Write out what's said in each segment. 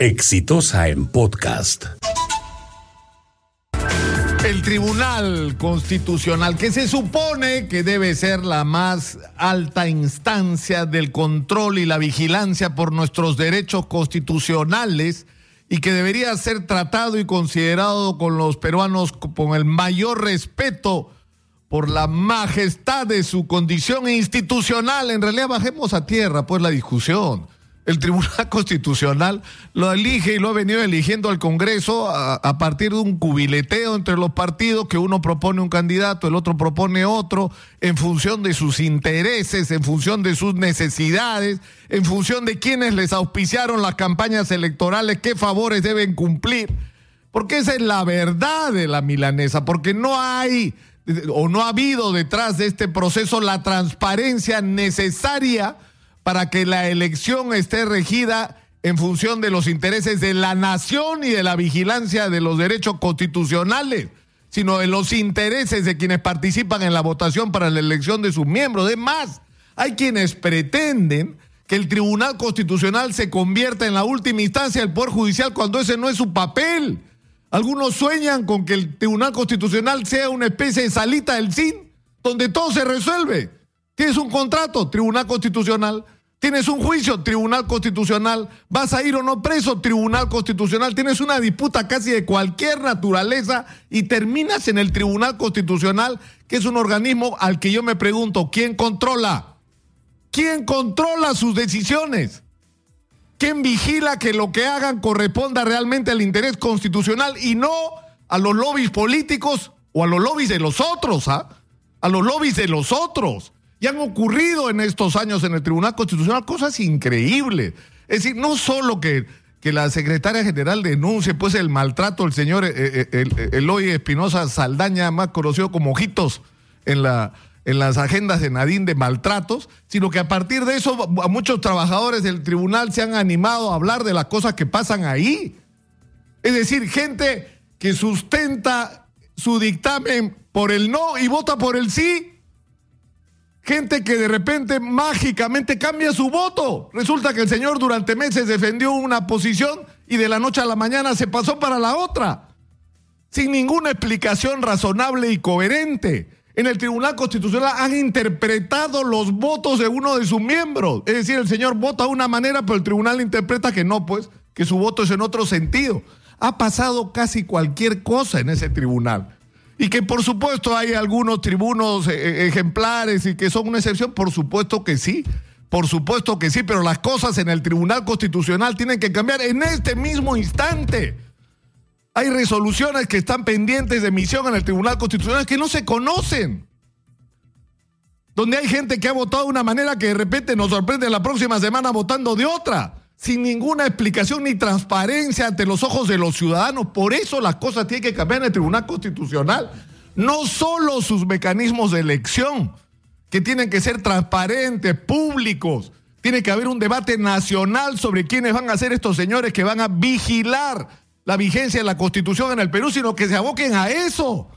Exitosa en podcast. El Tribunal Constitucional, que se supone que debe ser la más alta instancia del control y la vigilancia por nuestros derechos constitucionales y que debería ser tratado y considerado con los peruanos con el mayor respeto por la majestad de su condición institucional. En realidad bajemos a tierra pues la discusión. El Tribunal Constitucional lo elige y lo ha venido eligiendo al Congreso a, partir de un cubileteo entre los partidos, que uno propone un candidato, el otro propone otro, en función de sus intereses, en función de sus necesidades, en función de quienes les auspiciaron las campañas electorales, qué favores deben cumplir. Porque esa es la verdad de la milanesa, porque no hay o no ha habido detrás de este proceso la transparencia necesaria para que la elección esté regida en función de los intereses de la nación y de la vigilancia de los derechos constitucionales, sino de los intereses de quienes participan en la votación para la elección de sus miembros. Es más, hay quienes pretenden que el Tribunal Constitucional se convierta en la última instancia del Poder Judicial cuando ese no es su papel. Algunos sueñan con que el Tribunal Constitucional sea una especie de salita del CIN, donde todo se resuelve. Tienes un contrato, Tribunal Constitucional. Tienes un juicio, Tribunal Constitucional. Vas a ir o no preso, Tribunal Constitucional. Tienes una disputa casi de cualquier naturaleza y terminas en el Tribunal Constitucional, que es un organismo al que yo me pregunto, ¿quién controla? ¿Quién controla sus decisiones? ¿Quién vigila que lo que hagan corresponda realmente al interés constitucional y no a los lobbies políticos o a los lobbies de los otros? ¿ah? A los lobbies de los otros. Y han ocurrido en estos años en el Tribunal Constitucional cosas increíbles. Es decir, no solo que, que la secretaria general denuncie pues el maltrato del señor eh, eh, Eloy Espinosa Saldaña, más conocido como Ojitos, en, la, en las agendas de Nadín de maltratos, sino que a partir de eso a muchos trabajadores del tribunal se han animado a hablar de las cosas que pasan ahí. Es decir, gente que sustenta su dictamen por el no y vota por el sí gente que de repente mágicamente cambia su voto. Resulta que el señor durante meses defendió una posición y de la noche a la mañana se pasó para la otra, sin ninguna explicación razonable y coherente. En el Tribunal Constitucional han interpretado los votos de uno de sus miembros. Es decir, el señor vota de una manera, pero el tribunal interpreta que no, pues, que su voto es en otro sentido. Ha pasado casi cualquier cosa en ese tribunal. Y que por supuesto hay algunos tribunos eh, eh, ejemplares y que son una excepción, por supuesto que sí. Por supuesto que sí, pero las cosas en el Tribunal Constitucional tienen que cambiar en este mismo instante. Hay resoluciones que están pendientes de emisión en el Tribunal Constitucional que no se conocen. Donde hay gente que ha votado de una manera que de repente nos sorprende la próxima semana votando de otra sin ninguna explicación ni transparencia ante los ojos de los ciudadanos. Por eso las cosas tienen que cambiar en el Tribunal Constitucional. No solo sus mecanismos de elección, que tienen que ser transparentes, públicos. Tiene que haber un debate nacional sobre quiénes van a ser estos señores que van a vigilar la vigencia de la Constitución en el Perú, sino que se aboquen a eso.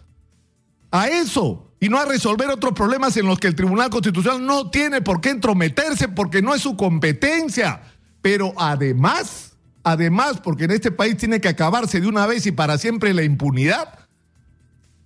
A eso y no a resolver otros problemas en los que el Tribunal Constitucional no tiene por qué entrometerse porque no es su competencia. Pero además, además, porque en este país tiene que acabarse de una vez y para siempre la impunidad,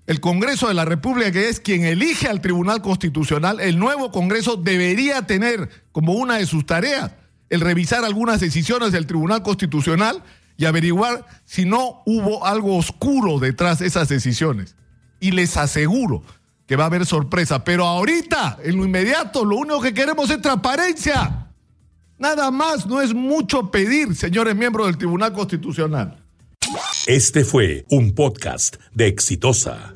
el Congreso de la República, que es quien elige al Tribunal Constitucional, el nuevo Congreso debería tener como una de sus tareas el revisar algunas decisiones del Tribunal Constitucional y averiguar si no hubo algo oscuro detrás de esas decisiones. Y les aseguro que va a haber sorpresa. Pero ahorita, en lo inmediato, lo único que queremos es transparencia. Nada más, no es mucho pedir, señores miembros del Tribunal Constitucional. Este fue un podcast de Exitosa.